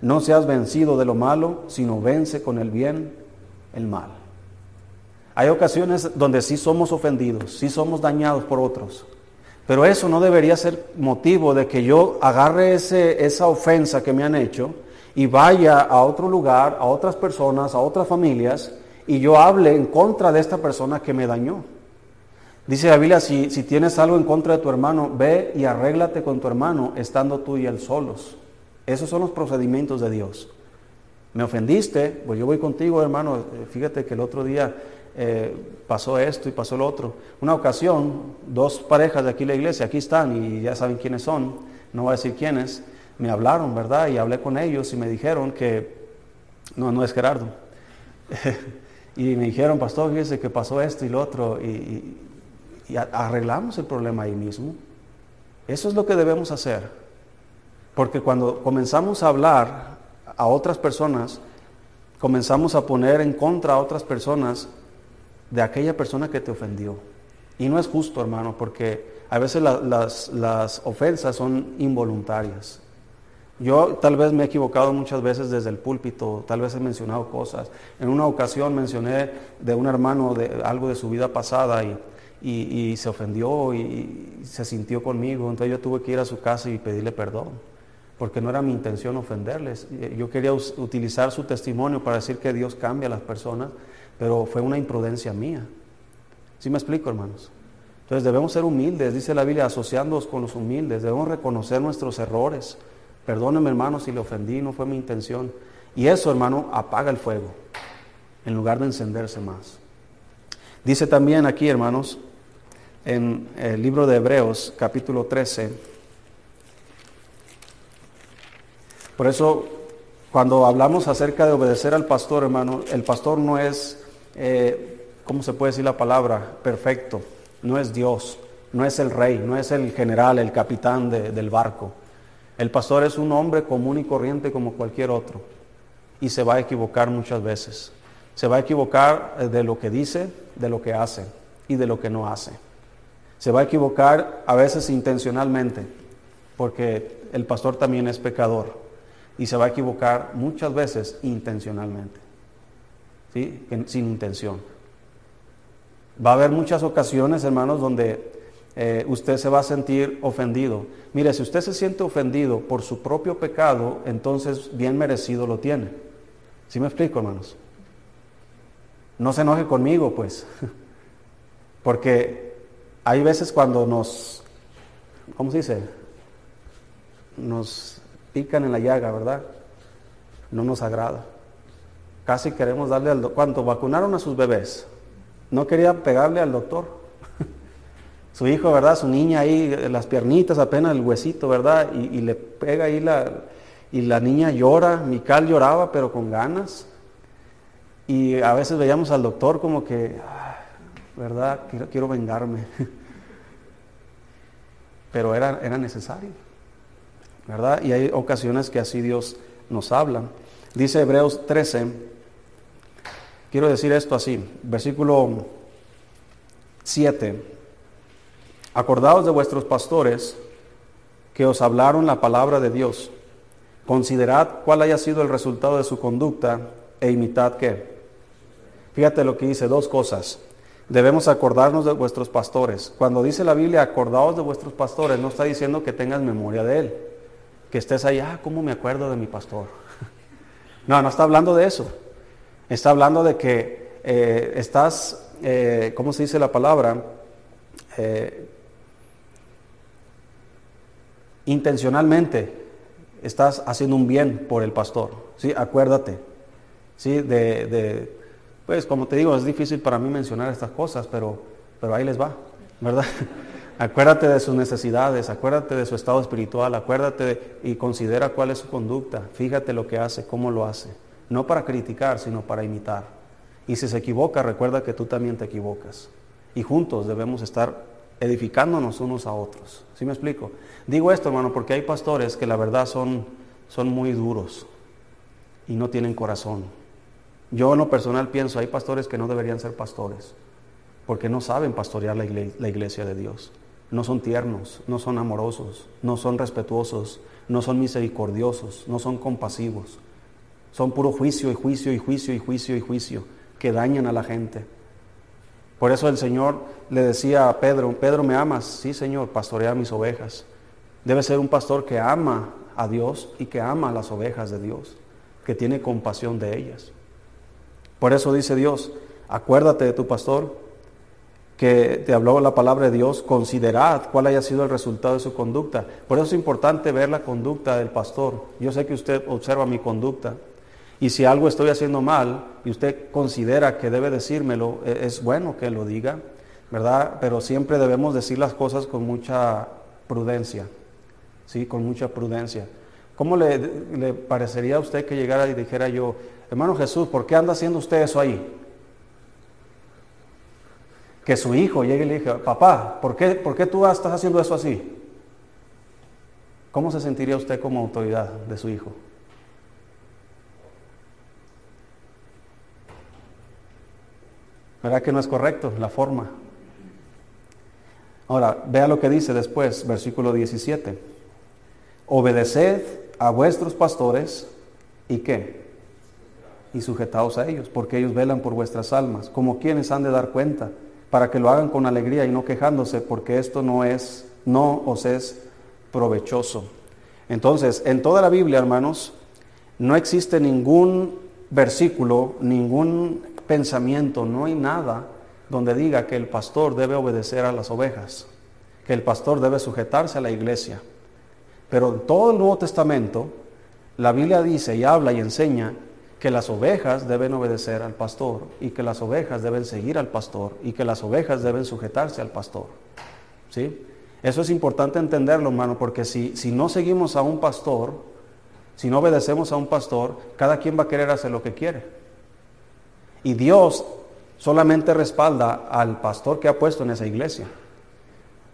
No seas vencido de lo malo, sino vence con el bien el mal. Hay ocasiones donde sí somos ofendidos, sí somos dañados por otros, pero eso no debería ser motivo de que yo agarre ese, esa ofensa que me han hecho y vaya a otro lugar, a otras personas, a otras familias, y yo hable en contra de esta persona que me dañó. Dice la Biblia, si, si tienes algo en contra de tu hermano, ve y arréglate con tu hermano estando tú y él solos. Esos son los procedimientos de Dios. Me ofendiste, pues yo voy contigo, hermano. Fíjate que el otro día eh, pasó esto y pasó lo otro. Una ocasión, dos parejas de aquí en la iglesia, aquí están y ya saben quiénes son, no voy a decir quiénes, me hablaron, ¿verdad? Y hablé con ellos y me dijeron que, no, no es Gerardo, y me dijeron, pastor, fíjese que pasó esto y lo otro, y arreglamos el problema ahí mismo. Eso es lo que debemos hacer, porque cuando comenzamos a hablar a otras personas, comenzamos a poner en contra a otras personas, de aquella persona que te ofendió. Y no es justo, hermano, porque a veces las, ofensas son involuntarias. Yo tal vez me he equivocado muchas veces desde el púlpito, tal vez he mencionado cosas. En una ocasión mencioné de un hermano de algo de su vida pasada y, y, se ofendió y, se sintió conmigo. Entonces yo tuve que ir a su casa y pedirle perdón, porque no era mi intención ofenderles. Yo quería utilizar su testimonio para decir que Dios cambia a las personas pero fue una imprudencia mía. ¿Sí me explico, hermanos? Entonces debemos ser humildes, dice la Biblia, asociándonos con los humildes, debemos reconocer nuestros errores. Perdóneme, hermano, si le ofendí, no fue mi intención. Y eso, hermano, apaga el fuego, en lugar de encenderse más. Dice también aquí, hermanos, en el libro de Hebreos, capítulo 13, por eso cuando hablamos acerca de obedecer al pastor, hermano, el pastor no es eh, ¿cómo se puede decir la palabra? Perfecto. No es Dios, no es el rey, no es el general, el capitán del barco. El pastor es un hombre común y corriente como cualquier otro y se va a equivocar muchas veces. Se va a equivocar eh, de lo que dice, de lo que hace y de lo que no hace. Se va a equivocar a veces intencionalmente, porque el pastor también es pecador y se va a equivocar muchas veces intencionalmente. ¿sí? sin intención. Va a haber muchas ocasiones, hermanos, donde eh, usted se va a sentir ofendido. Mire, si usted se siente ofendido por su propio pecado, entonces bien merecido lo tiene. ¿Sí me explico, hermanos? No se enoje conmigo, pues. Porque hay veces cuando nos, ¿cómo se dice? Nos pican en la llaga, ¿verdad? No nos agrada. Casi queremos darle al doctor. Cuando vacunaron a sus bebés, no quería pegarle al doctor. Su hijo, ¿verdad? Su niña ahí, las piernitas, apenas el huesito, ¿verdad? Y, le pega ahí la... Y la niña llora, Mical lloraba, pero con ganas. Y a veces veíamos al doctor como que, ¿verdad? Quiero, quiero vengarme. Pero era, era necesario, ¿verdad? Y hay ocasiones que así Dios nos habla. Dice Hebreos 13, quiero decir esto así, versículo 7. Acordaos de vuestros pastores que os hablaron la palabra de Dios. Considerad cuál haya sido el resultado de su conducta e imitad qué. Fíjate lo que dice, dos cosas. Debemos acordarnos de vuestros pastores. Cuando dice la Biblia, acordaos de vuestros pastores, no está diciendo que tengas memoria de él. Que estés ahí, ah, ¿cómo me acuerdo de mi pastor? No, no está hablando de eso. Está hablando de que eh, estás, eh, ¿cómo se dice la palabra? Eh, intencionalmente estás haciendo un bien por el pastor. ¿sí? Acuérdate ¿sí? de pues como te digo, es difícil para mí mencionar estas cosas, pero, pero ahí les va, ¿verdad? acuérdate de sus necesidades, acuérdate de su estado espiritual, acuérdate y considera cuál es su conducta, fíjate lo que hace, cómo lo hace, no para criticar, sino para imitar. Y si se equivoca, recuerda que tú también te equivocas. Y juntos debemos estar edificándonos unos a otros. ¿Sí me explico? Digo esto, hermano, porque hay pastores que la verdad son, son muy duros y no tienen corazón. Yo en lo personal pienso, hay pastores que no deberían ser pastores, porque no saben pastorear la iglesia, de Dios. No son tiernos, no son amorosos, no son respetuosos, no son misericordiosos, no son compasivos. Son puro juicio y juicio y juicio y juicio y juicio que dañan a la gente. Por eso el Señor le decía a Pedro, Pedro, ¿me amas? Sí, Señor, pastorea mis ovejas. Debe ser un pastor que ama a Dios y que ama a las ovejas de Dios, que tiene compasión de ellas. Por eso dice Dios, acuérdate de tu pastor que te habló la palabra de Dios, considerad cuál haya sido el resultado de su conducta. Por eso es importante ver la conducta del pastor. Yo sé que usted observa mi conducta y si algo estoy haciendo mal y usted considera que debe decírmelo, e, es bueno que lo diga, ¿verdad? Pero siempre debemos decir las cosas con mucha prudencia, ¿sí? Con mucha prudencia. ¿Cómo le, le parecería a usted que llegara y dijera yo, hermano Jesús, ¿por qué anda haciendo usted eso ahí? Que su hijo llegue y le diga, papá, ¿por qué, ¿por qué tú estás haciendo eso así? ¿Cómo se sentiría usted como autoridad de su hijo? ¿Verdad que no es correcto la forma? Ahora, vea lo que dice después, versículo 17. Obedeced a vuestros pastores y qué? y sujetaos a ellos, porque ellos velan por vuestras almas, como quienes han de dar cuenta, para que lo hagan con alegría y no quejándose, porque esto no es, no os es provechoso. Entonces, en toda la Biblia, hermanos, no existe ningún versículo, ningún pensamiento, no hay nada donde diga que el pastor debe obedecer a las ovejas, que el pastor debe sujetarse a la iglesia. Pero en todo el Nuevo Testamento, la Biblia dice y habla y enseña que las ovejas deben obedecer al pastor y que las ovejas deben seguir al pastor y que las ovejas deben sujetarse al pastor. ¿Sí? Eso es importante entenderlo, hermano, porque si, si no seguimos a un pastor, si no obedecemos a un pastor, cada quien va a querer hacer lo que quiere. Y Dios solamente respalda al pastor que ha puesto en esa iglesia.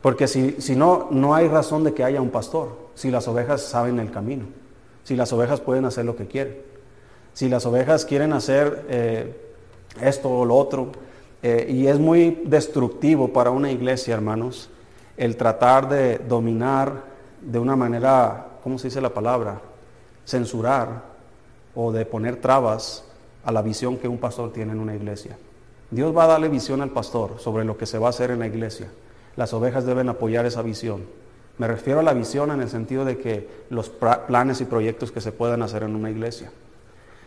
Porque si, si no, no hay razón de que haya un pastor, si las ovejas saben el camino, si las ovejas pueden hacer lo que quieren si las ovejas quieren hacer eh, esto o lo otro. Eh, y es muy destructivo para una iglesia, hermanos, el tratar de dominar de una manera, ¿cómo se dice la palabra? Censurar o de poner trabas a la visión que un pastor tiene en una iglesia. Dios va a darle visión al pastor sobre lo que se va a hacer en la iglesia. Las ovejas deben apoyar esa visión. Me refiero a la visión en el sentido de que los planes y proyectos que se puedan hacer en una iglesia.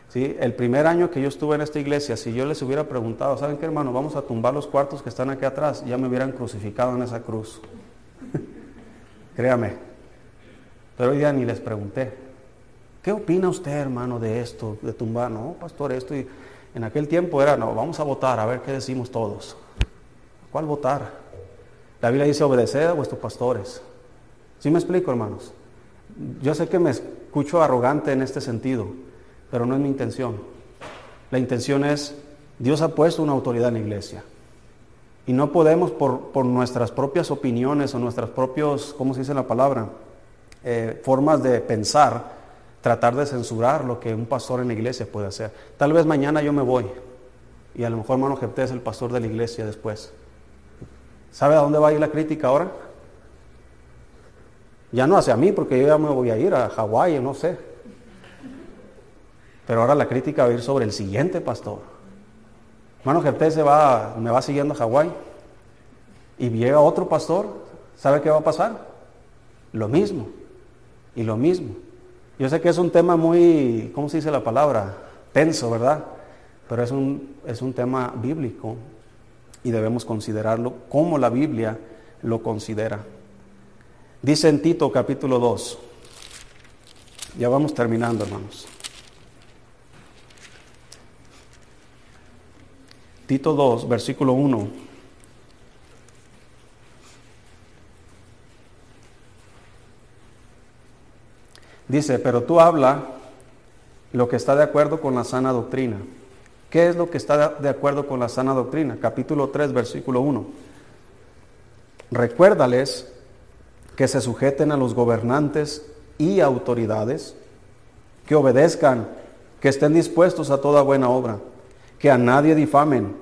¿Sí? El primer año que yo estuve en esta iglesia, si yo les hubiera preguntado, ¿saben qué hermano? Vamos a tumbar los cuartos que están aquí atrás, ya me hubieran crucificado en esa cruz. Créame. Pero hoy día ni les pregunté. ¿Qué opina usted, hermano, de esto, de tumbar? No, pastor, esto. Y en aquel tiempo era, no, vamos a votar, a ver qué decimos todos. ¿Cuál votar? La Biblia dice obedecer a vuestros pastores. ¿Sí me explico, hermanos? Yo sé que me escucho arrogante en este sentido, pero no es mi intención. La intención es, Dios ha puesto una autoridad en la iglesia. Y no podemos por, nuestras propias opiniones o nuestras propios, ¿cómo se dice la palabra? Eh, formas de pensar, tratar de censurar lo que un pastor en la iglesia puede hacer. Tal vez mañana yo me voy y a lo mejor hermano Jepté es el pastor de la iglesia después. ¿Sabe a dónde va a ir la crítica ahora? Ya no hacia mí, porque yo ya me voy a ir a Hawái, no sé. Pero ahora la crítica va a ir sobre el siguiente pastor. Hermano Jepté se va, me va siguiendo a Hawái y llega otro pastor, ¿sabe qué va a pasar? Lo mismo, y lo mismo. Yo sé que es un tema muy, ¿cómo se dice la palabra? Tenso, ¿verdad? Pero es un, es un tema bíblico y debemos considerarlo como la Biblia lo considera. Dice en Tito capítulo 2, ya vamos terminando hermanos. Tito 2, versículo 1. Dice, pero tú habla lo que está de acuerdo con la sana doctrina. ¿Qué es lo que está de acuerdo con la sana doctrina? Capítulo 3, versículo 1. Recuérdales que se sujeten a los gobernantes y autoridades, que obedezcan, que estén dispuestos a toda buena obra, que a nadie difamen,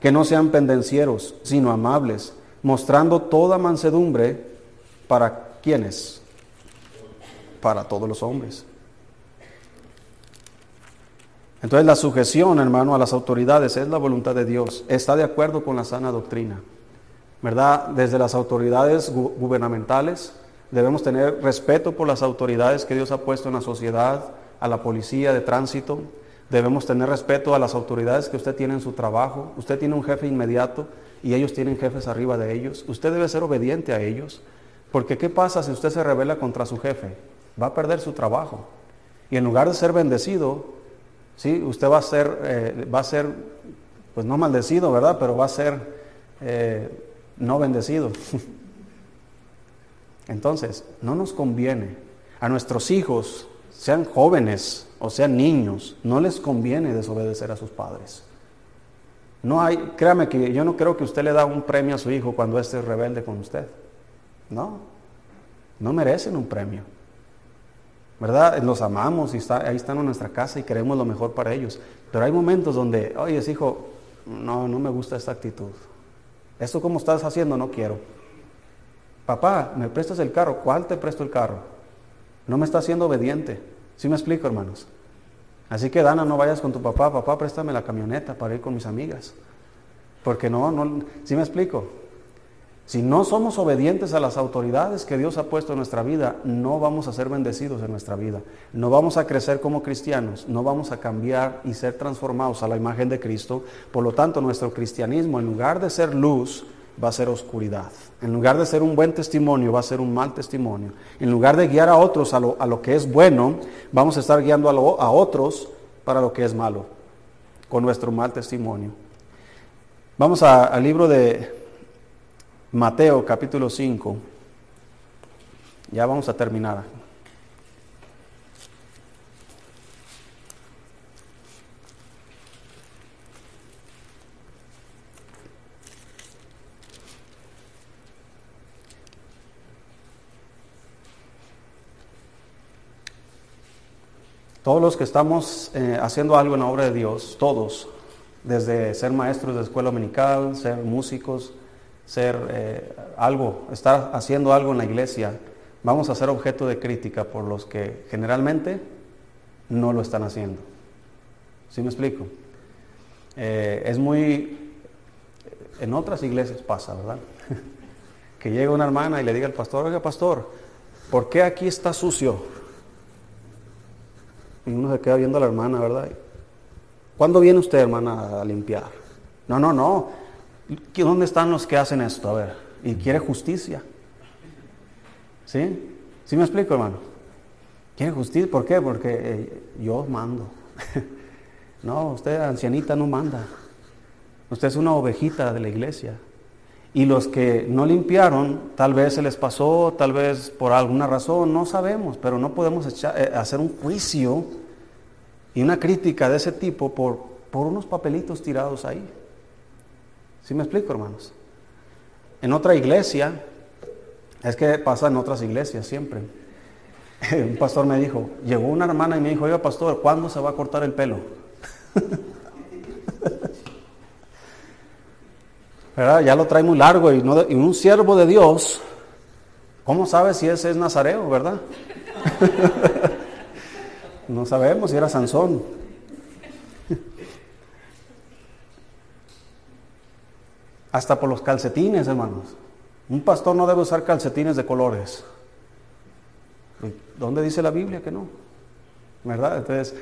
que no sean pendencieros, sino amables, mostrando toda mansedumbre para quienes, para todos los hombres. Entonces la sujeción, hermano, a las autoridades es la voluntad de Dios. Está de acuerdo con la sana doctrina. ¿Verdad? Desde las autoridades gubernamentales debemos tener respeto por las autoridades que Dios ha puesto en la sociedad, a la policía de tránsito. Debemos tener respeto a las autoridades que usted tiene en su trabajo. Usted tiene un jefe inmediato y ellos tienen jefes arriba de ellos. Usted debe ser obediente a ellos. Porque ¿qué pasa si usted se revela contra su jefe? Va a perder su trabajo. Y en lugar de ser bendecido, ¿sí? usted va a ser, eh, va a ser, pues no maldecido, ¿verdad? Pero va a ser eh, no bendecido. Entonces, no nos conviene a nuestros hijos, sean jóvenes o sean niños, no les conviene desobedecer a sus padres. No hay, créame que yo no creo que usted le da un premio a su hijo cuando éste es rebelde con usted. No, no merecen un premio. ¿Verdad? Los amamos y está, ahí están en nuestra casa y queremos lo mejor para ellos. Pero hay momentos donde, oye, hijo, no, no me gusta esta actitud. Esto como estás haciendo, no quiero. Papá, ¿me prestas el carro? ¿Cuál te presto el carro? No me está siendo obediente. ¿Sí me explico, hermanos? Así que Dana, no vayas con tu papá. Papá, préstame la camioneta para ir con mis amigas. Porque no, no, ¿sí me explico? Si no somos obedientes a las autoridades que Dios ha puesto en nuestra vida, no vamos a ser bendecidos en nuestra vida. No vamos a crecer como cristianos, no vamos a cambiar y ser transformados a la imagen de Cristo. Por lo tanto, nuestro cristianismo, en lugar de ser luz, va a ser oscuridad. En lugar de ser un buen testimonio, va a ser un mal testimonio. En lugar de guiar a otros a lo, que es bueno, vamos a estar guiando a, a otros para lo que es malo, con nuestro mal testimonio. Vamos al libro de Mateo capítulo 5. Ya vamos a terminar. Todos los que estamos eh, haciendo algo en la obra de Dios, todos, desde ser maestros de escuela dominical, ser músicos, ser eh, algo, estar haciendo algo en la iglesia, vamos a ser objeto de crítica por los que generalmente no lo están haciendo. ¿Sí me explico? Eh, es muy... En otras iglesias pasa, ¿verdad? que llega una hermana y le diga al pastor, oiga pastor, ¿por qué aquí está sucio? Y uno se queda viendo a la hermana, ¿verdad? ¿Cuándo viene usted, hermana, a limpiar? No, no, no. ¿Dónde están los que hacen esto? A ver, y quiere justicia. ¿Sí? ¿Sí me explico, hermano? Quiere justicia. ¿Por qué? Porque eh, yo mando. no, usted, ancianita, no manda. Usted es una ovejita de la iglesia. Y los que no limpiaron, tal vez se les pasó, tal vez por alguna razón, no sabemos, pero no podemos eh, hacer un juicio y una crítica de ese tipo por, por unos papelitos tirados ahí. ¿Sí me explico, hermanos? En otra iglesia, es que pasa en otras iglesias siempre. Un pastor me dijo, llegó una hermana y me dijo, oiga pastor, ¿cuándo se va a cortar el pelo? Ya lo trae muy largo y, no, y un siervo de Dios, ¿cómo sabe si ese es Nazareo, verdad? no sabemos si era Sansón. Hasta por los calcetines, hermanos. Un pastor no debe usar calcetines de colores. ¿Dónde dice la Biblia que no? ¿Verdad? Entonces,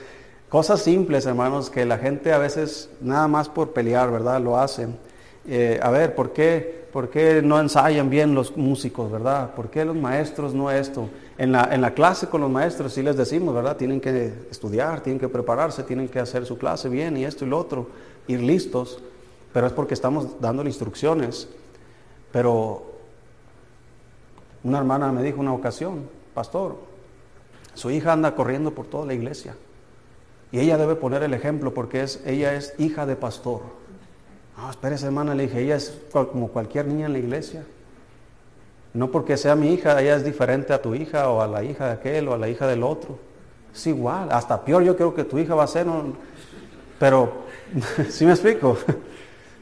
cosas simples, hermanos, que la gente a veces nada más por pelear, ¿verdad? Lo hacen. Eh, a ver, ¿por qué, ¿por qué no ensayan bien los músicos, verdad? ¿Por qué los maestros no esto? En la, en la clase con los maestros sí les decimos, ¿verdad? Tienen que estudiar, tienen que prepararse, tienen que hacer su clase bien y esto y lo otro, ir listos, pero es porque estamos dando instrucciones. Pero una hermana me dijo una ocasión, pastor, su hija anda corriendo por toda la iglesia y ella debe poner el ejemplo porque es, ella es hija de pastor. No, espérese hermana, le dije, ella es como cualquier niña en la iglesia. No porque sea mi hija, ella es diferente a tu hija o a la hija de aquel o a la hija del otro. Es igual, hasta peor yo creo que tu hija va a ser, pero, ¿sí me explico?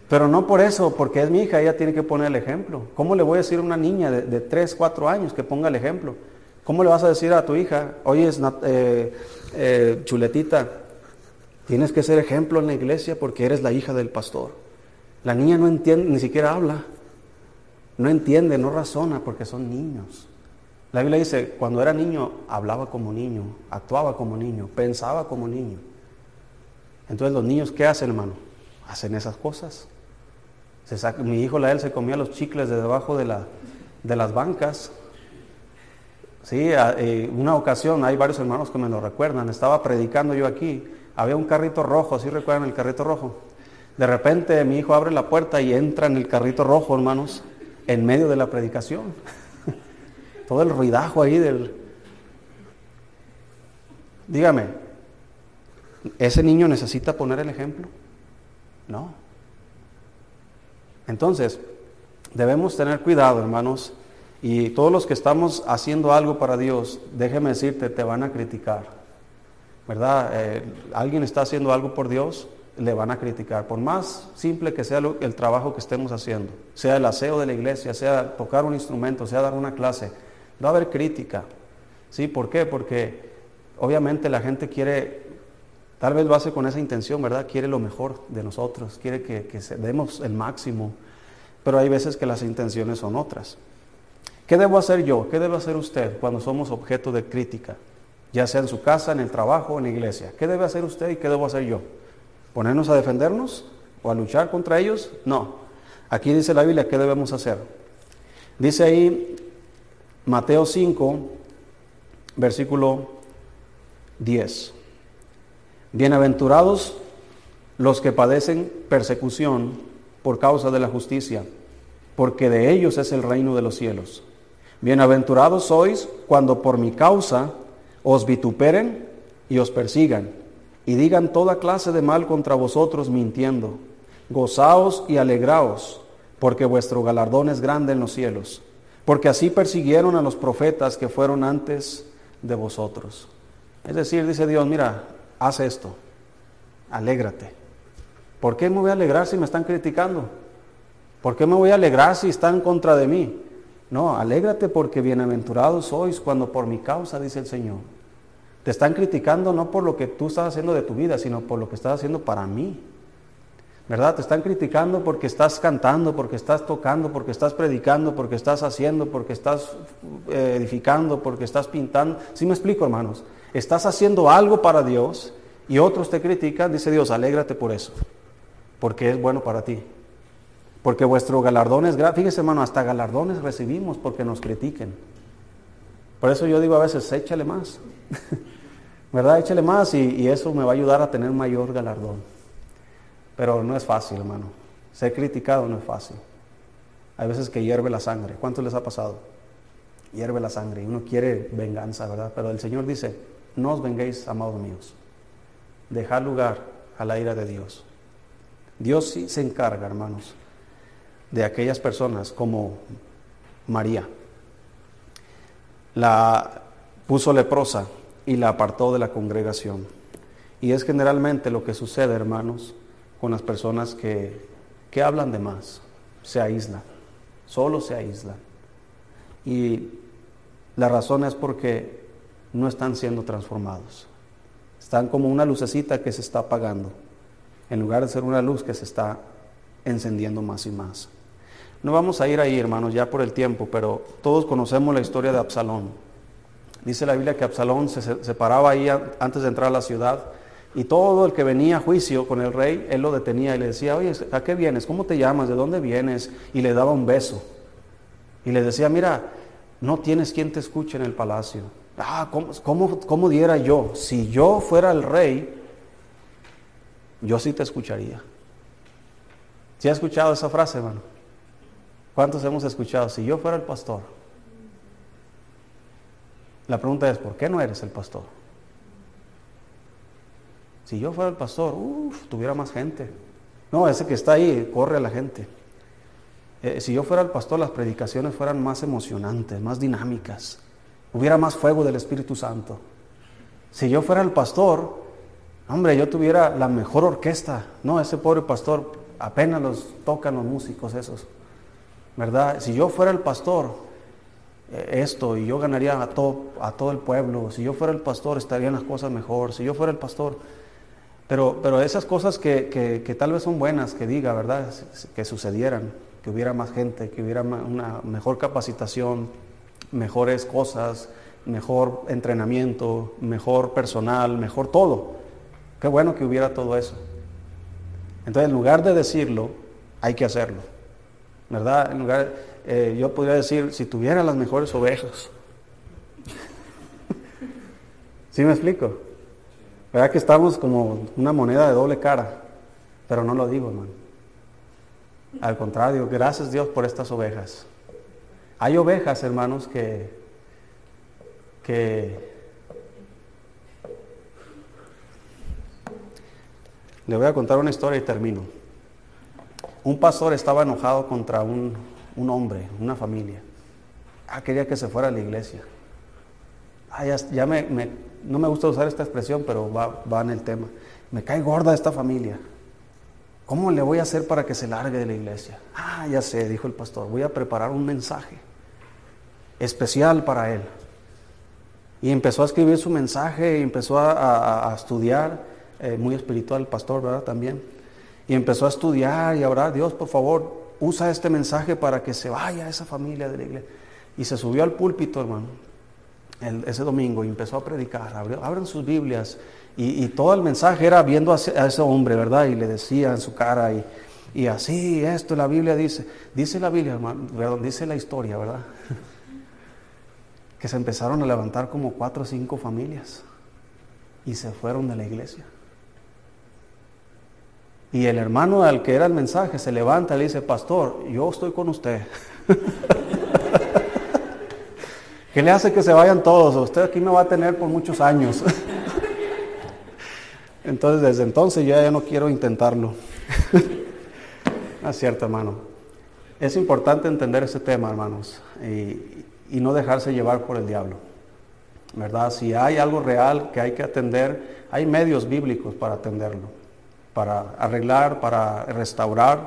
Pero no por eso, porque es mi hija, ella tiene que poner el ejemplo. ¿Cómo le voy a decir a una niña de, 3, 4 años que ponga el ejemplo? ¿Cómo le vas a decir a tu hija, oye, eh, eh, chuletita, tienes que ser ejemplo en la iglesia porque eres la hija del pastor? La niña no entiende, ni siquiera habla. No entiende, no razona porque son niños. La Biblia dice, cuando era niño hablaba como niño, actuaba como niño, pensaba como niño. Entonces los niños, ¿qué hacen, hermano? Hacen esas cosas. mi hijo la él se comía los chicles de debajo de las bancas. Sí, eh, una ocasión, hay varios hermanos que me lo recuerdan, estaba predicando yo aquí, había un carrito rojo, ¿sí recuerdan el carrito rojo? De repente mi hijo abre la puerta y entra en el carrito rojo, hermanos, en medio de la predicación. Todo el ruidajo ahí del... Dígame, ¿ese niño necesita poner el ejemplo? No. Entonces, debemos tener cuidado, hermanos, y todos los que estamos haciendo algo para Dios, déjeme decirte, te van a criticar. ¿Verdad? Eh, ¿Alguien está haciendo algo por Dios? Le van a criticar, por más simple que sea el trabajo que estemos haciendo, sea el aseo de la iglesia, sea tocar un instrumento, sea dar una clase, va a haber crítica. ¿Sí? ¿Por qué? Porque obviamente la gente quiere, tal vez lo hace con esa intención, ¿verdad? Quiere lo mejor de nosotros, quiere que, que demos el máximo, pero hay veces que las intenciones son otras. ¿Qué debo hacer yo? ¿Qué debe hacer usted cuando somos objeto de crítica? Ya sea en su casa, en el trabajo en la iglesia. ¿Qué debe hacer usted y qué debo hacer yo? ¿Ponernos a defendernos o a luchar contra ellos? No. Aquí dice la Biblia qué debemos hacer. Dice ahí Mateo 5, versículo 10. Bienaventurados los que padecen persecución por causa de la justicia, porque de ellos es el reino de los cielos. Bienaventurados sois cuando por mi causa os vituperen y os persigan y digan toda clase de mal contra vosotros mintiendo. Gozaos y alegraos, porque vuestro galardón es grande en los cielos, porque así persiguieron a los profetas que fueron antes de vosotros. Es decir, dice Dios, mira, haz esto, alégrate. ¿Por qué me voy a alegrar si me están criticando? ¿Por qué me voy a alegrar si están contra de mí? No, alégrate porque bienaventurados sois cuando por mi causa, dice el Señor Te están criticando no por lo que tú estás haciendo de tu vida, sino por lo que estás haciendo para mí. ¿Verdad? Te están criticando porque estás cantando, porque estás tocando, porque estás predicando, porque estás haciendo, porque estás eh, edificando, porque estás pintando. ¿Sí me explico, hermanos? Estás haciendo algo para Dios y otros te critican, dice Dios, alégrate por eso, porque es bueno para ti. Porque vuestro galardón es grande. Fíjese, hermano, hasta galardones recibimos porque nos critiquen. Por eso yo digo a veces, échale más. ¿Verdad? Échale más y, eso me va a ayudar a tener mayor galardón. Pero no es fácil, hermano. Ser criticado no es fácil. Hay veces que hierve la sangre. ¿Cuánto les ha pasado? Hierve la sangre y uno quiere venganza, ¿verdad? Pero el Señor dice, no os venguéis, amados míos. Dejad lugar a la ira de Dios. Dios sí se encarga, hermanos, de aquellas personas como María. La puso leprosa y la apartó de la congregación. Y es generalmente lo que sucede, hermanos, con las personas que, que hablan de más, se aíslan, solo se aíslan. Y la razón es porque no están siendo transformados. Están como una lucecita que se está apagando, en lugar de ser una luz que se está encendiendo más y más. No vamos a ir ahí, hermanos, ya por el tiempo, pero todos conocemos la historia de Absalón. Dice la Biblia que Absalón se separaba ahí antes de entrar a la ciudad y todo el que venía a juicio con el rey, él lo detenía y le decía, oye, ¿a qué vienes? ¿Cómo te llamas? ¿De dónde vienes? Y le daba un beso. Y le decía, mira, no tienes quien te escuche en el palacio. Ah, ¿cómo, cómo, diera yo? Si yo fuera el rey, yo sí te escucharía. ¿Sí ha escuchado esa frase, hermano? ¿Cuántos hemos escuchado? Si yo fuera el pastor. La pregunta es, ¿por qué no eres el pastor? Si yo fuera el pastor, uff, tuviera más gente. No, ese que está ahí, corre a la gente. Eh, si yo fuera el pastor, las predicaciones fueran más emocionantes, más dinámicas. Hubiera más fuego del Espíritu Santo. Si yo fuera el pastor, hombre, yo tuviera la mejor orquesta. No, ese pobre pastor apenas los tocan los músicos esos. ¿Verdad? Si yo fuera el pastor, esto, y yo ganaría a todo, a todo el pueblo. Si yo fuera el pastor, estarían las cosas mejor. Si yo fuera el pastor, pero, pero esas cosas que, que, tal vez son buenas que diga, ¿verdad? Que sucedieran, que hubiera más gente, que hubiera una mejor capacitación, mejores cosas, mejor entrenamiento, mejor personal, mejor todo. Qué bueno que hubiera todo eso. Entonces, en lugar de decirlo, hay que hacerlo. ¿Verdad? En lugar, eh, yo podría decir, si tuviera las mejores ovejas. ¿Sí me explico? ¿Verdad que estamos como una moneda de doble cara? Pero no lo digo, hermano. Al contrario, gracias Dios por estas ovejas. Hay ovejas, hermanos, que, que le voy a contar una historia y termino. Un pastor estaba enojado contra un, un hombre, una familia. Ah, quería que se fuera a la iglesia. Ah, ya, me, no me gusta usar esta expresión, pero va, en el tema. Me cae gorda esta familia. ¿Cómo le voy a hacer para que se largue de la iglesia? Ah, ya sé, dijo el pastor, voy a preparar un mensaje especial para él. Y empezó a escribir su mensaje y empezó a, estudiar, eh, muy espiritual el pastor, ¿verdad? También. Y empezó a estudiar y a orar, Dios, por favor, usa este mensaje para que se vaya esa familia de la iglesia. Y se subió al púlpito, hermano, ese domingo y empezó a predicar, abren sus Biblias y, todo el mensaje era viendo a ese, hombre, ¿verdad? Y le decía en su cara y, y así, esto la Biblia dice, dice la Biblia, hermano, dice la historia, ¿verdad? que se empezaron a levantar como cuatro o cinco familias y se fueron de la iglesia. Y el hermano al que era el mensaje se levanta y le dice, pastor, yo estoy con usted. ¿Qué le hace que se vayan todos? Usted aquí me va a tener por muchos años. Entonces, desde entonces ya, ya no quiero intentarlo. es cierto, hermano. Es importante entender ese tema, hermanos, y, no dejarse llevar por el diablo. ¿Verdad? Si hay algo real que hay que atender, hay medios bíblicos para atenderlo, para arreglar, para restaurar,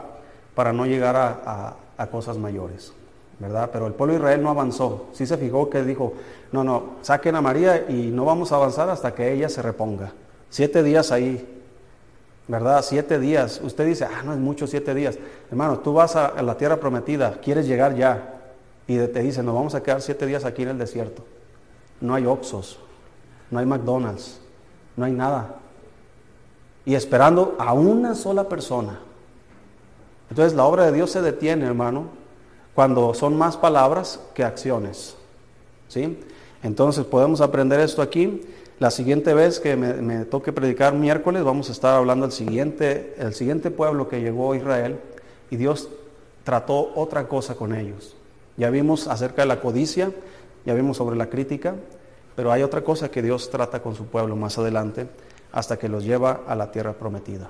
para no llegar a cosas mayores. ¿verdad? Pero el pueblo de Israel no avanzó. Sí se fijó que dijo, no, no, saquen a María y no vamos a avanzar hasta que ella se reponga. Siete días ahí, ¿verdad? Siete días. Usted dice, ah, no es mucho siete días. Hermano, tú vas a, la tierra prometida, quieres llegar ya. Y te dicen, nos vamos a quedar siete días aquí en el desierto. No hay Oxos, no hay McDonald's, no hay nada. Y esperando a una sola persona. Entonces la obra de Dios se detiene, hermano, cuando son más palabras que acciones. ¿Sí? Entonces podemos aprender esto aquí. La siguiente vez que me, toque predicar miércoles, vamos a estar hablando del siguiente, el siguiente pueblo que llegó a Israel y Dios trató otra cosa con ellos. Ya vimos acerca de la codicia, ya vimos sobre la crítica, pero hay otra cosa que Dios trata con su pueblo más adelante hasta que los lleva a la tierra prometida.